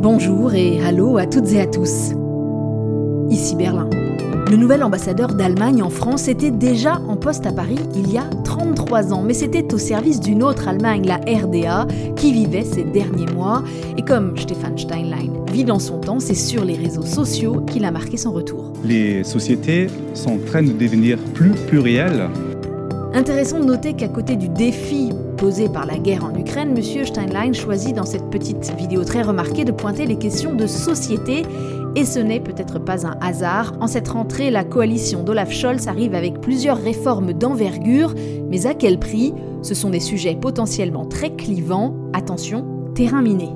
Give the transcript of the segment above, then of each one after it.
Bonjour et hallo à toutes et à tous. Ici Berlin. Le nouvel ambassadeur d'Allemagne en France était déjà en poste à Paris il y a 33 ans, mais c'était au service d'une autre Allemagne, la RDA, qui vivait ces derniers mois. Et comme Stefan Steinlein vit dans son temps, c'est sur les réseaux sociaux qu'il a marqué son retour. Les sociétés sont en train de devenir plus plurielles. Intéressant de noter qu'à côté du défi posé par la guerre en Ukraine, M. Steinlein choisit dans cette petite vidéo très remarquée de pointer les questions de société. Et ce n'est peut-être pas un hasard. En cette rentrée, la coalition d'Olaf Scholz arrive avec plusieurs réformes d'envergure, mais à quel prix? Ce sont des sujets potentiellement très clivants. Attention, terrain miné.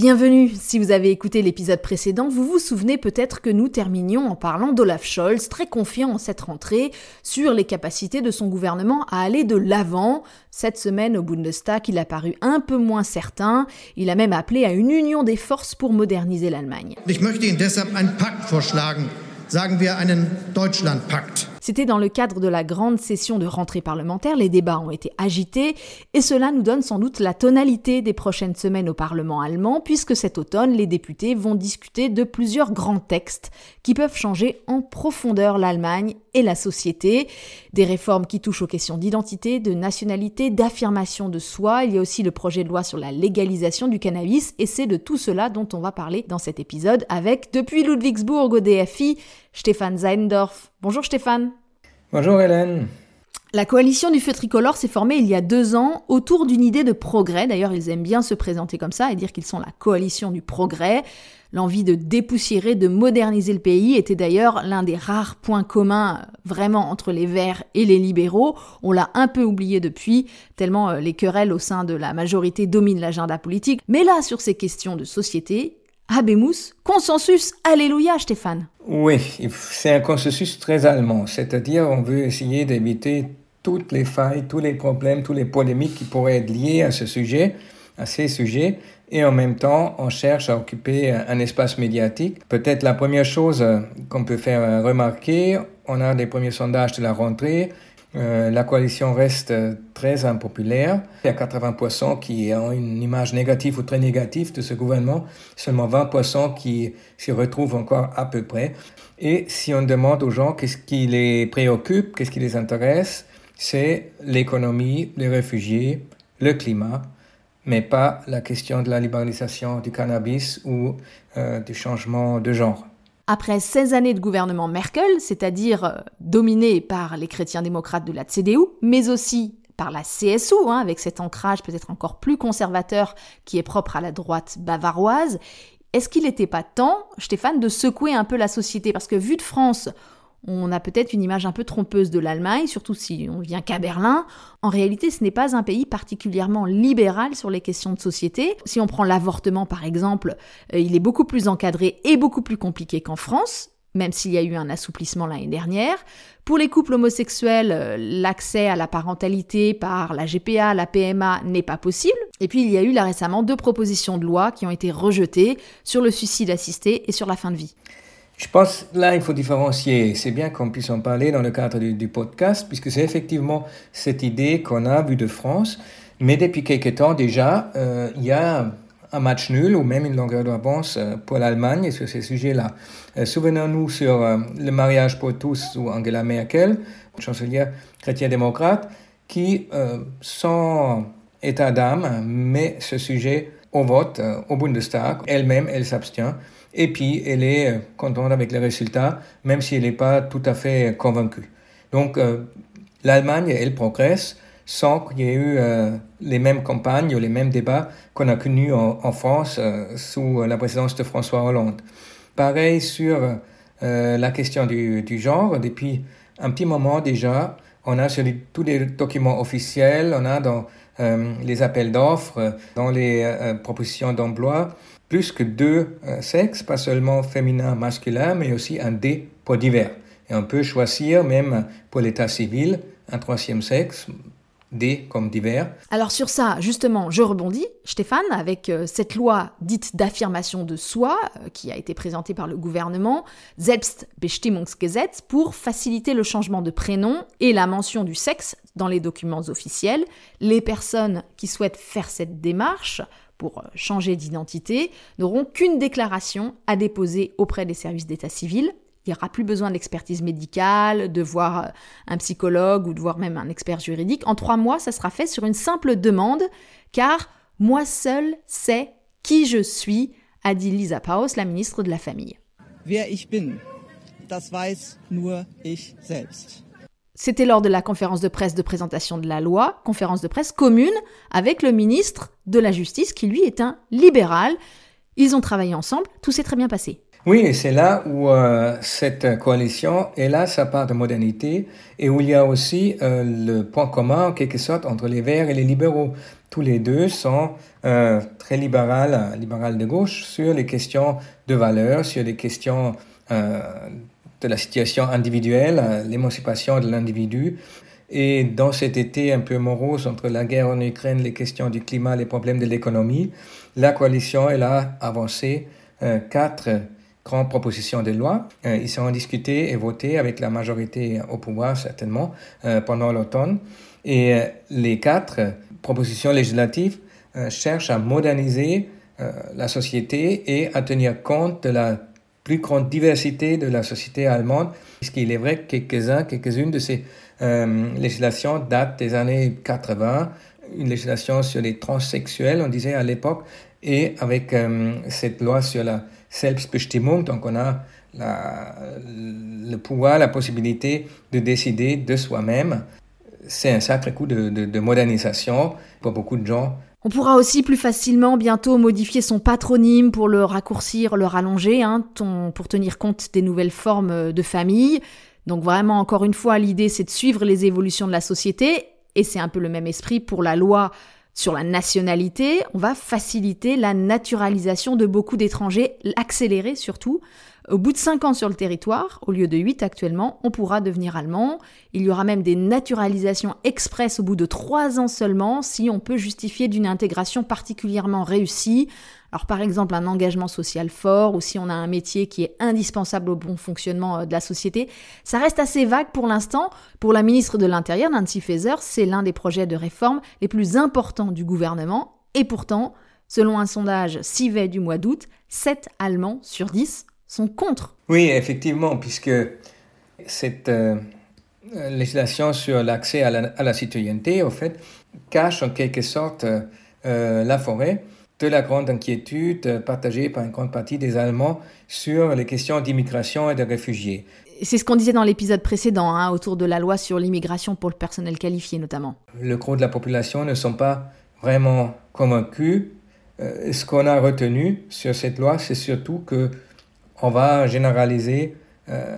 Bienvenue, si vous avez écouté l'épisode précédent, vous vous souvenez peut-être que nous terminions en parlant d'Olaf Scholz, très confiant en cette rentrée, sur les capacités de son gouvernement à aller de l'avant. Cette semaine au Bundestag, il a paru un peu moins certain, il a même appelé à une union des forces pour moderniser l'Allemagne. Ich möchte Ihnen deshalb einen Pakt vorschlagen, sagen wir einen Deutschlandpakt. C'était dans le cadre de la grande session de rentrée parlementaire, les débats ont été agités, et cela nous donne sans doute la tonalité des prochaines semaines au Parlement allemand, puisque cet automne, les députés vont discuter de plusieurs grands textes qui peuvent changer en profondeur l'Allemagne et la société. Des réformes qui touchent aux questions d'identité, de nationalité, d'affirmation de soi. Il y a aussi le projet de loi sur la légalisation du cannabis, et c'est de tout cela dont on va parler dans cet épisode avec, depuis Ludwigsburg au DFI, Stéphane Seindorf. Bonjour Stéphane. Bonjour Hélène. La coalition du feu tricolore s'est formée il y a deux ans autour d'une idée de progrès. D'ailleurs, ils aiment bien se présenter comme ça et dire qu'ils sont la coalition du progrès. L'envie de dépoussiérer, de moderniser le pays était d'ailleurs l'un des rares points communs vraiment entre les Verts et les libéraux. On l'a un peu oublié depuis, tellement euh, les querelles au sein de la majorité dominent l'agenda politique. Mais là, sur ces questions de société, Habemus, consensus, alléluia Stéphane. Oui, c'est un consensus très allemand, c'est-à-dire on veut essayer d'éviter toutes les failles, tous les problèmes, tous les polémiques qui pourraient être liés à ce sujet, à ces sujets, et en même temps on cherche à occuper un espace médiatique. Peut-être la première chose qu'on peut faire remarquer, on a des premiers sondages de la rentrée, euh, la coalition reste très impopulaire. Il y a 80% qui ont une image négative ou très négative de ce gouvernement, seulement 20% qui s'y retrouvent encore à peu près. Et si on demande aux gens qu'est-ce qui les préoccupe, qu'est-ce qui les intéresse, c'est l'économie, les réfugiés, le climat, mais pas la question de la libéralisation du cannabis ou euh, du changement de genre. Après 16 années de gouvernement Merkel, c'est-à-dire euh, dominé par les chrétiens démocrates de la CDU, mais aussi par la CSU, hein, avec cet ancrage peut-être encore plus conservateur qui est propre à la droite bavaroise, est-ce qu'il n'était pas temps, Stéphane, de secouer un peu la société? Parce que vu de France, on a peut-être une image un peu trompeuse de l'Allemagne, surtout si on vient qu'à Berlin. En réalité, ce n'est pas un pays particulièrement libéral sur les questions de société. Si on prend l'avortement par exemple, euh, il est beaucoup plus encadré et beaucoup plus compliqué qu'en France, même s'il y a eu un assouplissement l'année dernière. Pour les couples homosexuels, euh, l'accès à la parentalité par la GPA, la PMA n'est pas possible. Et puis il y a eu là récemment deux propositions de loi qui ont été rejetées sur le suicide assisté et sur la fin de vie. Je pense là, il faut différencier. C'est bien qu'on puisse en parler dans le cadre du, podcast, puisque c'est effectivement cette idée qu'on a vue de France. Mais depuis quelques temps déjà, euh, il y a un match nul ou même une longueur d'avance euh, pour l'Allemagne sur ces sujets-là. Euh, souvenons-nous sur le mariage pour tous ou Angela Merkel, chancelière chrétien-démocrate, qui, sans état d'âme, met ce sujet au vote au Bundestag. Elle-même, elle s'abstient. Et puis, elle est euh, contente avec les résultats, même si elle n'est pas tout à fait convaincue. Donc, euh, l'Allemagne, elle progresse sans qu'il y ait eu euh, les mêmes campagnes ou les mêmes débats qu'on a connus en, France sous la présidence de François Hollande. Pareil sur la question du, genre, depuis un petit moment déjà, on a sur tous les documents officiels, on a dans les appels d'offres, dans les propositions d'emploi, plus que deux euh, sexes, pas seulement féminin, masculin, mais aussi un D pour divers. Et on peut choisir, même pour l'état civil, un troisième sexe, D comme divers. Alors sur ça, justement, je rebondis, Stéphane, avec euh, cette loi dite d'affirmation de soi, euh, qui a été présentée par le gouvernement, Selbstbestimmungsgesetz, pour faciliter le changement de prénom et la mention du sexe dans les documents officiels. Les personnes qui souhaitent faire cette démarche pour euh, changer d'identité n'auront qu'une déclaration à déposer auprès des services d'état civil il n'y aura plus besoin d'expertise médicale, de voir euh, un psychologue ou de voir même un expert juridique. En trois mois, ça sera fait sur une simple demande, car moi seule sais qui je suis, a dit Lisa Paus, la ministre de la Famille. C'était lors de la conférence de presse de présentation de la loi, conférence de presse commune avec le ministre de la Justice qui lui est un libéral. Ils ont travaillé ensemble, tout s'est très bien passé. Oui, et c'est là où euh, cette coalition là sa part de modernité et où il y a aussi euh, le point commun en quelque sorte entre les Verts et les libéraux. Tous les deux sont euh, très libérales, libérales de gauche sur les questions de valeur, sur les questions de la situation individuelle, l'émancipation de l'individu. Et dans cet été un peu morose entre la guerre en Ukraine, les questions du climat, les problèmes de l'économie, la coalition elle a avancé quatre grande proposition de loi. Euh, ils seront discutés et votés avec la majorité au pouvoir, certainement, euh, pendant l'automne. Et euh, les quatre propositions législatives cherchent à moderniser la société et à tenir compte de la plus grande diversité de la société allemande, puisqu'il est vrai que quelques-uns, quelques-unes de ces législations datent des années 80, une législation sur les transsexuels, on disait à l'époque, et avec cette loi sur la Selbstbestimmung, donc on a le pouvoir, la possibilité de décider de soi-même. C'est un sacré coup de, modernisation pour beaucoup de gens. On pourra aussi plus facilement bientôt modifier son patronyme pour le raccourcir, le rallonger, hein, pour tenir compte des nouvelles formes de famille. Donc vraiment, encore une fois, l'idée c'est de suivre les évolutions de la société, et c'est un peu le même esprit pour la loi sur la nationalité, on va faciliter la naturalisation de beaucoup d'étrangers, l'accélérer surtout. Au bout de 5 ans sur le territoire, au lieu de 8 actuellement, on pourra devenir allemand. Il y aura même des naturalisations express au bout de 3 ans seulement si on peut justifier d'une intégration particulièrement réussie. Alors par exemple un engagement social fort ou si on a un métier qui est indispensable au bon fonctionnement euh, de la société. Ça reste assez vague pour l'instant. Pour la ministre de l'Intérieur, Nancy Faeser, c'est l'un des projets de réforme les plus importants du gouvernement. Et pourtant, selon un sondage CIVET du mois d'août, 7 Allemands sur 10 sont contre. Oui, effectivement, puisque cette euh, législation sur l'accès à, la, citoyenneté, au fait, cache en quelque sorte euh, la forêt de la grande inquiétude partagée par une grande partie des Allemands sur les questions d'immigration et de réfugiés. C'est ce qu'on disait dans l'épisode précédent, hein, autour de la loi sur l'immigration pour le personnel qualifié notamment. Le gros de la population ne sont pas vraiment convaincus. Euh, ce qu'on a retenu sur cette loi, c'est surtout que on va généraliser euh,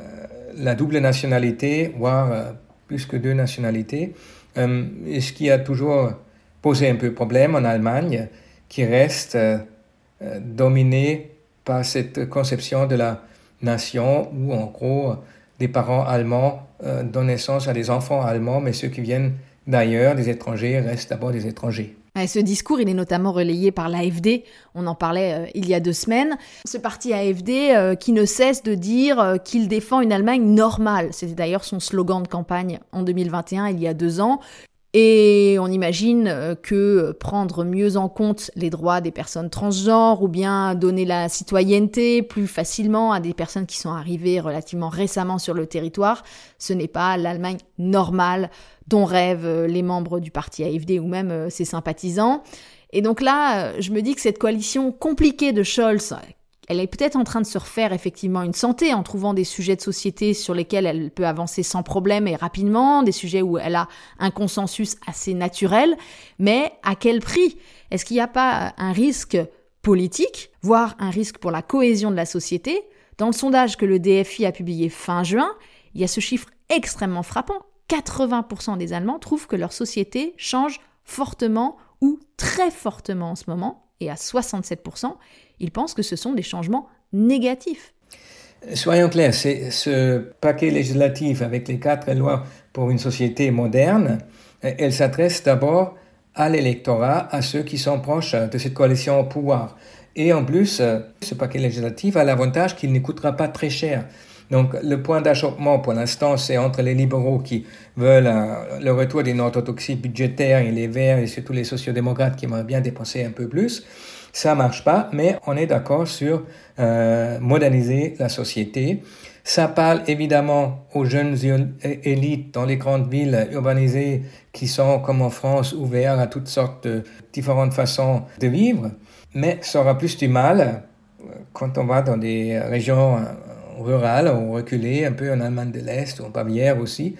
la double nationalité, voire euh, plus que deux nationalités. ce qui a toujours posé un peu problème en Allemagne, qui reste euh, euh, dominé par cette conception de la nation où en gros des parents allemands euh, donnent naissance à des enfants allemands, mais ceux qui viennent d'ailleurs, des étrangers, restent d'abord des étrangers. Ce discours, il est notamment relayé par l'AFD, on en parlait il y a deux semaines. Ce parti AFD qui ne cesse de dire qu'il défend une Allemagne normale. C'était d'ailleurs son slogan de campagne en 2021, il y a deux ans. Et on imagine euh, que prendre mieux en compte les droits des personnes transgenres ou bien donner la citoyenneté plus facilement à des personnes qui sont arrivées relativement récemment sur le territoire, ce n'est pas l'Allemagne normale dont rêvent euh, les membres du parti AFD ou même euh, ses sympathisants. Et donc là, je me dis que cette coalition compliquée de Scholz, elle est peut-être en train de se refaire effectivement une santé en trouvant des sujets de société sur lesquels elle peut avancer sans problème et rapidement, des sujets où elle a un consensus assez naturel, mais à quel prix? Est-ce qu'il n'y a pas un risque politique, voire un risque pour la cohésion de la société? Dans le sondage que le DFI a publié fin juin, il y a ce chiffre extrêmement frappant. 80% des Allemands trouvent que leur société change fortement ou très fortement en ce moment, et à 67%, ils pensent que ce sont des changements négatifs. Soyons clairs, ce paquet législatif avec les quatre lois pour une société moderne Elle s'adresse d'abord à l'électorat, à ceux qui sont proches de cette coalition au pouvoir. Et en plus, ce paquet législatif a l'avantage qu'il ne coûtera pas très cher. Donc le point d'achoppement pour l'instant, c'est entre les libéraux qui veulent euh, le retour d'une orthodoxie budgétaire et les Verts et surtout les sociodémocrates qui aimeraient bien dépenser un peu plus. Ça marche pas, mais on est d'accord sur euh, moderniser la société. Ça parle évidemment aux jeunes élites dans les grandes villes urbanisées qui sont, comme en France, ouverts à toutes sortes de différentes façons de vivre, mais ça aura plus du mal euh, quand on va dans des régions rurales ont reculé un peu en Allemagne de l'Est ou en Bavière aussi.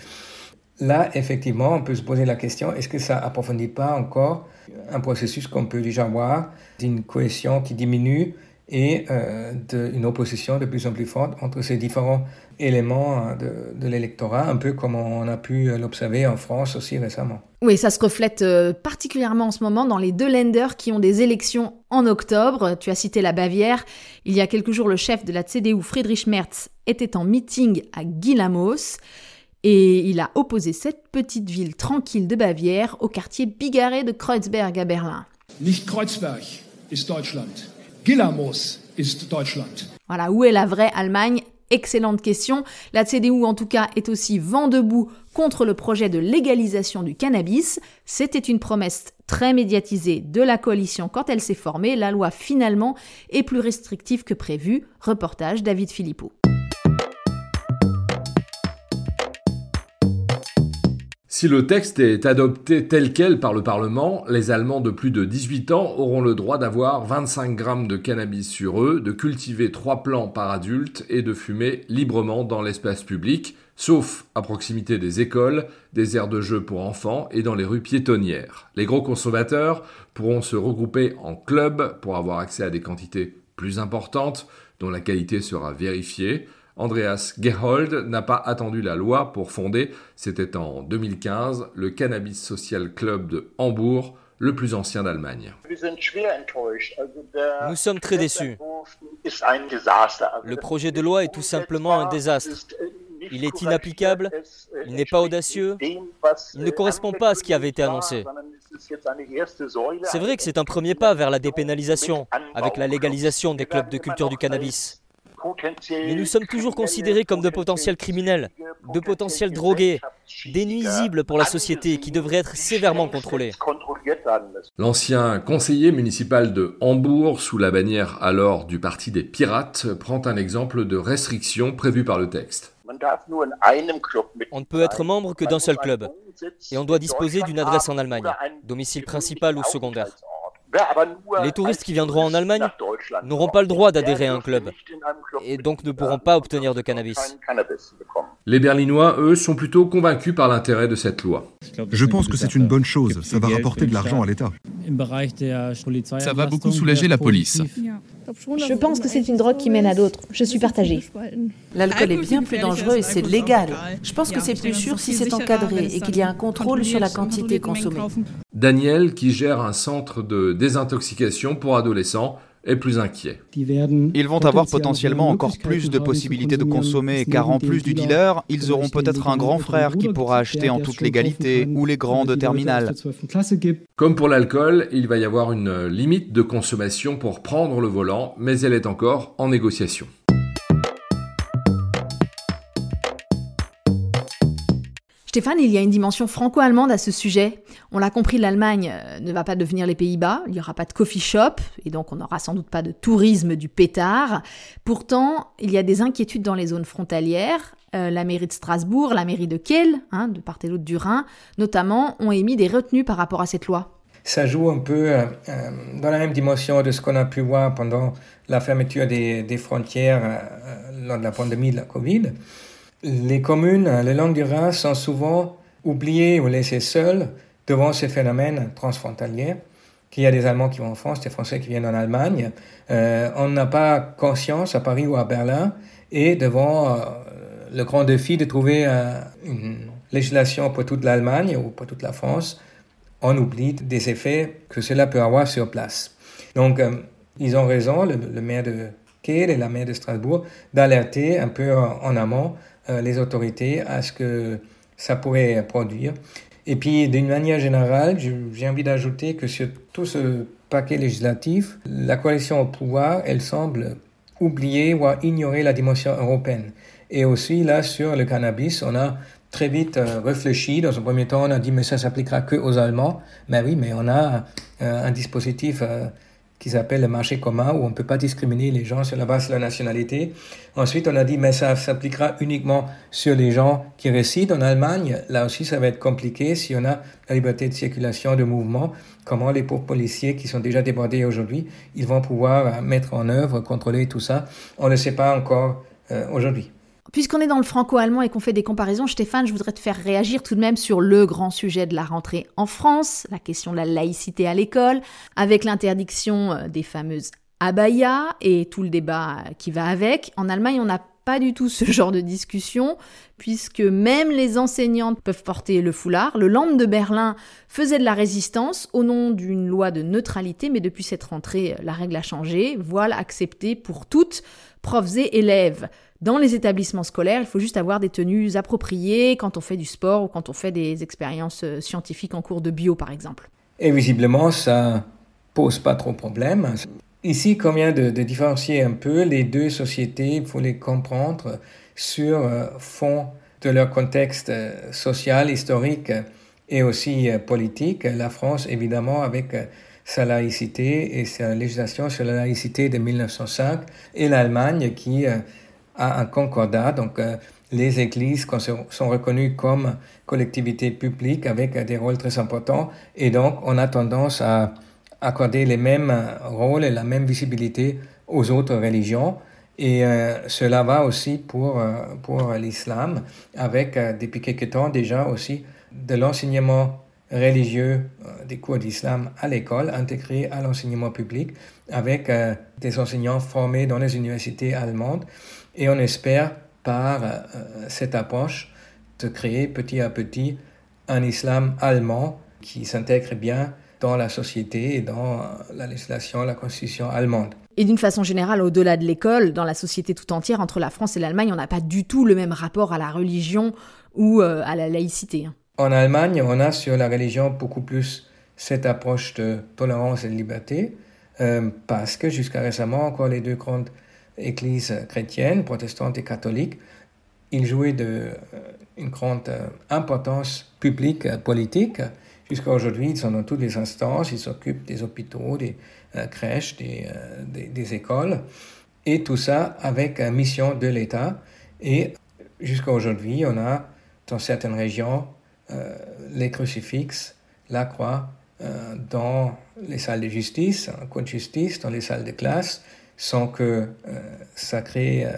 Là, effectivement, on peut se poser la question, est-ce que ça approfondit pas encore un processus qu'on peut déjà voir d'une cohésion qui diminue et euh, d'une opposition de plus en plus forte entre ces différents éléments hein, de, l'électorat, un peu comme on a pu l'observer en France aussi récemment. Oui, ça se reflète euh, particulièrement en ce moment dans les deux lenders qui ont des élections en octobre. Tu as cité la Bavière. Il y a quelques jours, le chef de la CDU, Friedrich Merz, était en meeting à Guilamos et il a opposé cette petite ville tranquille de Bavière au quartier bigarré de Kreuzberg à Berlin. Nicht Kreuzberg ist Deutschland. Gilamos ist Deutschland. Voilà, où est la vraie Allemagne? Excellente question. La CDU, en tout cas, est aussi vent debout contre le projet de légalisation du cannabis. C'était une promesse très médiatisée de la coalition quand elle s'est formée. La loi, finalement, est plus restrictive que prévu. Reportage David Philippot. Si le texte est adopté tel quel par le Parlement, les Allemands de plus de 18 ans auront le droit d'avoir 25 grammes de cannabis sur eux, de cultiver 3 plants par adulte et de fumer librement dans l'espace public, sauf à proximité des écoles, des aires de jeu pour enfants et dans les rues piétonnières. Les gros consommateurs pourront se regrouper en clubs pour avoir accès à des quantités plus importantes dont la qualité sera vérifiée. Andreas Gerold n'a pas attendu la loi pour fonder, c'était en 2015, le Cannabis Social Club de Hambourg, le plus ancien d'Allemagne. Nous sommes très déçus. Le projet de loi est tout simplement un désastre. Il est inapplicable, il n'est pas audacieux, il ne correspond pas à ce qui avait été annoncé. C'est vrai que c'est un premier pas vers la dépénalisation, avec la légalisation des clubs de culture du cannabis. Mais nous sommes toujours considérés comme de potentiels criminels, de potentiels drogués, des nuisibles pour la société qui devraient être sévèrement contrôlés. L'ancien conseiller municipal de Hambourg, sous la bannière alors du Parti des Pirates, prend un exemple de restriction prévue par le texte. On ne peut être membre que d'un seul club, et on doit disposer d'une adresse en Allemagne, domicile principal ou secondaire. Les touristes qui viendront en Allemagne n'auront pas le droit d'adhérer à un club et donc ne pourront pas obtenir de cannabis. Les Berlinois, eux, sont plutôt convaincus par l'intérêt de cette loi. Je pense que c'est une bonne chose, ça va rapporter de l'argent à l'État. Ça va beaucoup soulager la police. Je pense que c'est une drogue qui mène à d'autres. Je suis partagée. L'alcool est bien plus dangereux et c'est légal. Je pense que c'est plus sûr si c'est encadré et qu'il y a un contrôle sur la quantité consommée. Daniel, qui gère un centre de désintoxication pour adolescents, est plus inquiet. Ils vont avoir potentiellement encore plus de possibilités de consommer car en plus du dealer, ils auront peut-être un grand frère qui pourra acheter en toute légalité ou les grandes terminales. Comme pour l'alcool, il va y avoir une limite de consommation pour prendre le volant, mais elle est encore en négociation. Stéphane, il y a une dimension franco-allemande à ce sujet. On l'a compris, l'Allemagne euh, ne va pas devenir les Pays-Bas, il n'y aura pas de coffee shop, et donc on n'aura sans doute pas de tourisme du pétard. Pourtant, il y a des inquiétudes dans les zones frontalières. Euh, la mairie de Strasbourg, la mairie de Kiel, hein, de part et d'autre du Rhin, notamment, ont émis des retenues par rapport à cette loi. Ça joue un peu euh, dans la même dimension de ce qu'on a pu voir pendant la fermeture des, frontières lors de la pandémie de la Covid. Les communes, les langues du Rhin sont souvent oubliées ou laissées seules devant ces phénomènes transfrontaliers. Qu'il y a des Allemands qui vont en France, des Français qui viennent en Allemagne. Euh, on n'a pas conscience à Paris ou à Berlin et devant euh, le grand défi de trouver euh, une législation pour toute l'Allemagne ou pour toute la France, on oublie des effets que cela peut avoir sur place. Donc, ils ont raison, le, maire de Kiel et la maire de Strasbourg, d'alerter un peu en amont les autorités à ce que ça pourrait produire. Et puis, d'une manière générale, j'ai envie d'ajouter que sur tout ce paquet législatif, la coalition au pouvoir, elle semble oublier ou ignorer la dimension européenne. Et aussi, là, sur le cannabis, on a très vite euh, réfléchi. Dans un premier temps, on a dit, mais ça s'appliquera que aux Allemands. Mais oui, mais on a euh, un dispositif euh, qui s'appelle le marché commun, où on ne peut pas discriminer les gens sur la base de la nationalité. Ensuite, on a dit, mais ça s'appliquera uniquement sur les gens qui résident en Allemagne. Là aussi, ça va être compliqué si on a la liberté de circulation, de mouvement. Comment les pauvres policiers qui sont déjà débordés aujourd'hui, ils vont pouvoir mettre en œuvre, contrôler tout ça? On ne sait pas encore aujourd'hui. Puisqu'on est dans le franco-allemand et qu'on fait des comparaisons, Stéphane, je voudrais te faire réagir tout de même sur le grand sujet de la rentrée en France, la question de la laïcité à l'école, avec l'interdiction euh, des fameuses abayas et tout le débat qui va avec. En Allemagne, on n'a pas du tout ce genre de discussion, puisque même les enseignantes peuvent porter le foulard. Le Land de Berlin faisait de la résistance au nom d'une loi de neutralité, mais depuis cette rentrée, la règle a changé. Voile accepté pour toutes, profs et élèves. Dans les établissements scolaires, il faut juste avoir des tenues appropriées quand on fait du sport ou quand on fait des expériences euh, scientifiques en cours de bio, par exemple. Et visiblement, ça pose pas trop de problème. Ici, combien de, de différencier un peu les deux sociétés, il faut les comprendre sur euh, fond de leur contexte euh, social, historique et aussi politique. La France, évidemment, avec sa laïcité et sa législation sur la laïcité de 1905, et l'Allemagne qui à un concordat. Donc, euh, les églises sont reconnues comme collectivités publiques avec des rôles très importants. Et donc, on a tendance à accorder les mêmes rôles et la même visibilité aux autres religions. Et euh, cela va aussi pour, euh, pour l'islam, avec depuis quelque temps déjà aussi de l'enseignement religieux des cours d'islam à l'école, intégré à l'enseignement public, avec des enseignants formés dans les universités allemandes. Et on espère par euh, cette approche de créer petit à petit un islam allemand qui s'intègre bien dans la société et dans la législation, la constitution allemande. Et d'une façon générale, au-delà de l'école, dans la société tout entière, entre la France et l'Allemagne, on n'a pas du tout le même rapport à la religion ou euh, à la laïcité. Hein. En Allemagne, on a sur la religion beaucoup plus cette approche de tolérance et de liberté, euh, parce que jusqu'à récemment, encore les deux grandes Église chrétienne, protestante et catholique. Il jouait de, euh, une grande euh, importance publique, euh, politique. Jusqu'à aujourd'hui, ils sont dans toutes les instances, ils s'occupent des hôpitaux, des crèches, des, des, écoles, et tout ça avec une mission de l'État. Et jusqu'à aujourd'hui, on a dans certaines régions les crucifixes, la croix, dans les salles de justice, en cours de justice, dans les salles de classe, sans que euh, ça crée euh,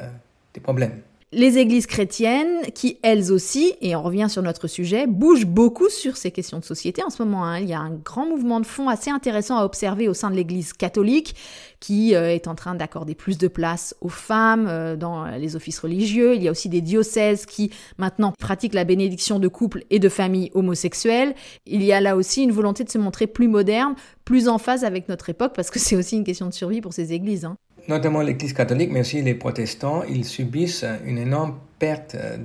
des problèmes. Les églises chrétiennes, qui elles aussi, et on revient sur notre sujet, bougent beaucoup sur ces questions de société en ce moment. Hein. Il y a un grand mouvement de fond assez intéressant à observer au sein de l'église catholique, qui euh, est en train d'accorder plus de place aux femmes dans les offices religieux. Il y a aussi des diocèses qui maintenant pratiquent la bénédiction de couples et de familles homosexuelles. Il y a là aussi une volonté de se montrer plus moderne, plus en phase avec notre époque, parce que c'est aussi une question de survie pour ces églises. Hein notamment l'Église catholique, mais aussi les protestants, ils subissent une énorme perte euh,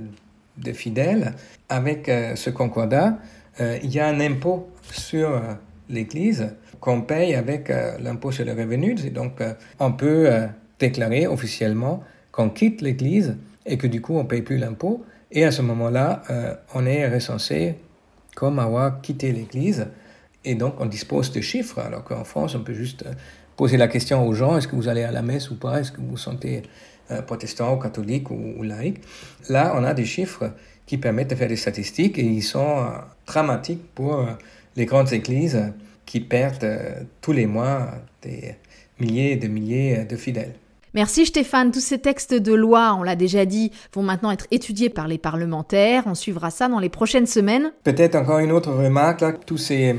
de fidèles. Avec euh, ce concordat, euh, il y a un impôt sur l'Église qu'on paye avec l'impôt sur les revenus. Et donc, on peut déclarer officiellement qu'on quitte l'Église et que du coup, on ne paye plus l'impôt. Et à ce moment-là, on est recensé comme avoir quitté l'Église. Et donc, on dispose de chiffres, alors qu'en France, on peut juste poser la question aux gens, est-ce que vous allez à la messe ou pas, est-ce que vous sentez euh, protestant ou catholique ou, laïque? Là, on a des chiffres qui permettent de faire des statistiques et ils sont euh, dramatiques pour euh, les grandes églises qui perdent tous les mois des milliers et des milliers de fidèles. Merci Stéphane. Tous ces textes de loi, on l'a déjà dit, vont maintenant être étudiés par les parlementaires. On suivra ça dans les prochaines semaines. Peut-être encore une autre remarque, là, tous ces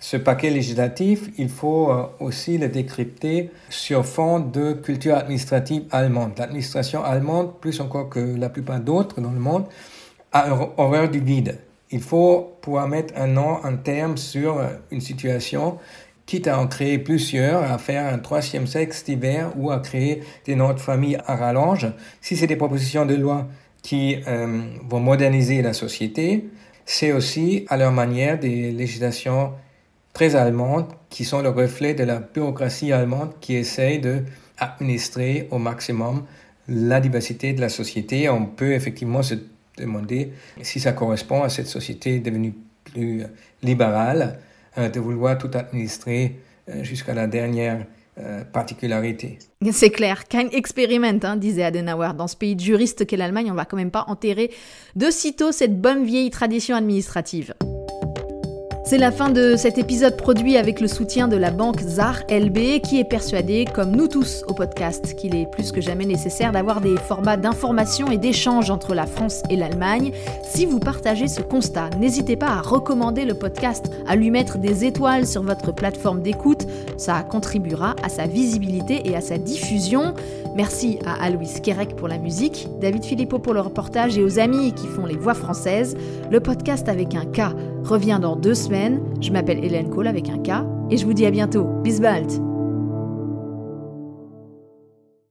ce paquet législatif, il faut euh, aussi le décrypter sur fond de culture administrative allemande. L'administration allemande, plus encore que la plupart d'autres dans le monde, a horreur du vide. Il faut pouvoir mettre un nom, un terme sur euh, une situation, quitte à en créer plusieurs, à faire un troisième sexe d'hiver ou à créer des noms de famille à rallonge. Si c'est des propositions de loi qui euh, vont moderniser la société, c'est aussi à leur manière des législations très allemandes qui sont le reflet de la bureaucratie allemande qui essaye de administrer au maximum la diversité de la société. On peut effectivement se demander si ça correspond à cette société devenue plus libérale, euh, de vouloir tout administrer euh, jusqu'à la dernière euh, particularité. C'est clair, kein Experiment, hein, disait Adenauer. Dans ce pays de juristes qu'est l'Allemagne, on va quand même pas enterrer de sitôt cette bonne vieille tradition administrative. C'est la fin de cet épisode produit avec le soutien de la banque ZAR LB qui est persuadée, comme nous tous au podcast, qu'il est plus que jamais nécessaire d'avoir des formats d'information et d'échange entre la France et l'Allemagne. Si vous partagez ce constat, n'hésitez pas à recommander le podcast, à lui mettre des étoiles sur votre plateforme d'écoute. Ça contribuera à sa visibilité et à sa diffusion. Merci à Aloïs Kerek pour la musique, David Philippot pour le reportage et aux amis qui font les voix françaises. Le podcast avec un K revient dans deux semaines. Je m'appelle Hélène Cole avec un K et je vous dis à bientôt. Bis bald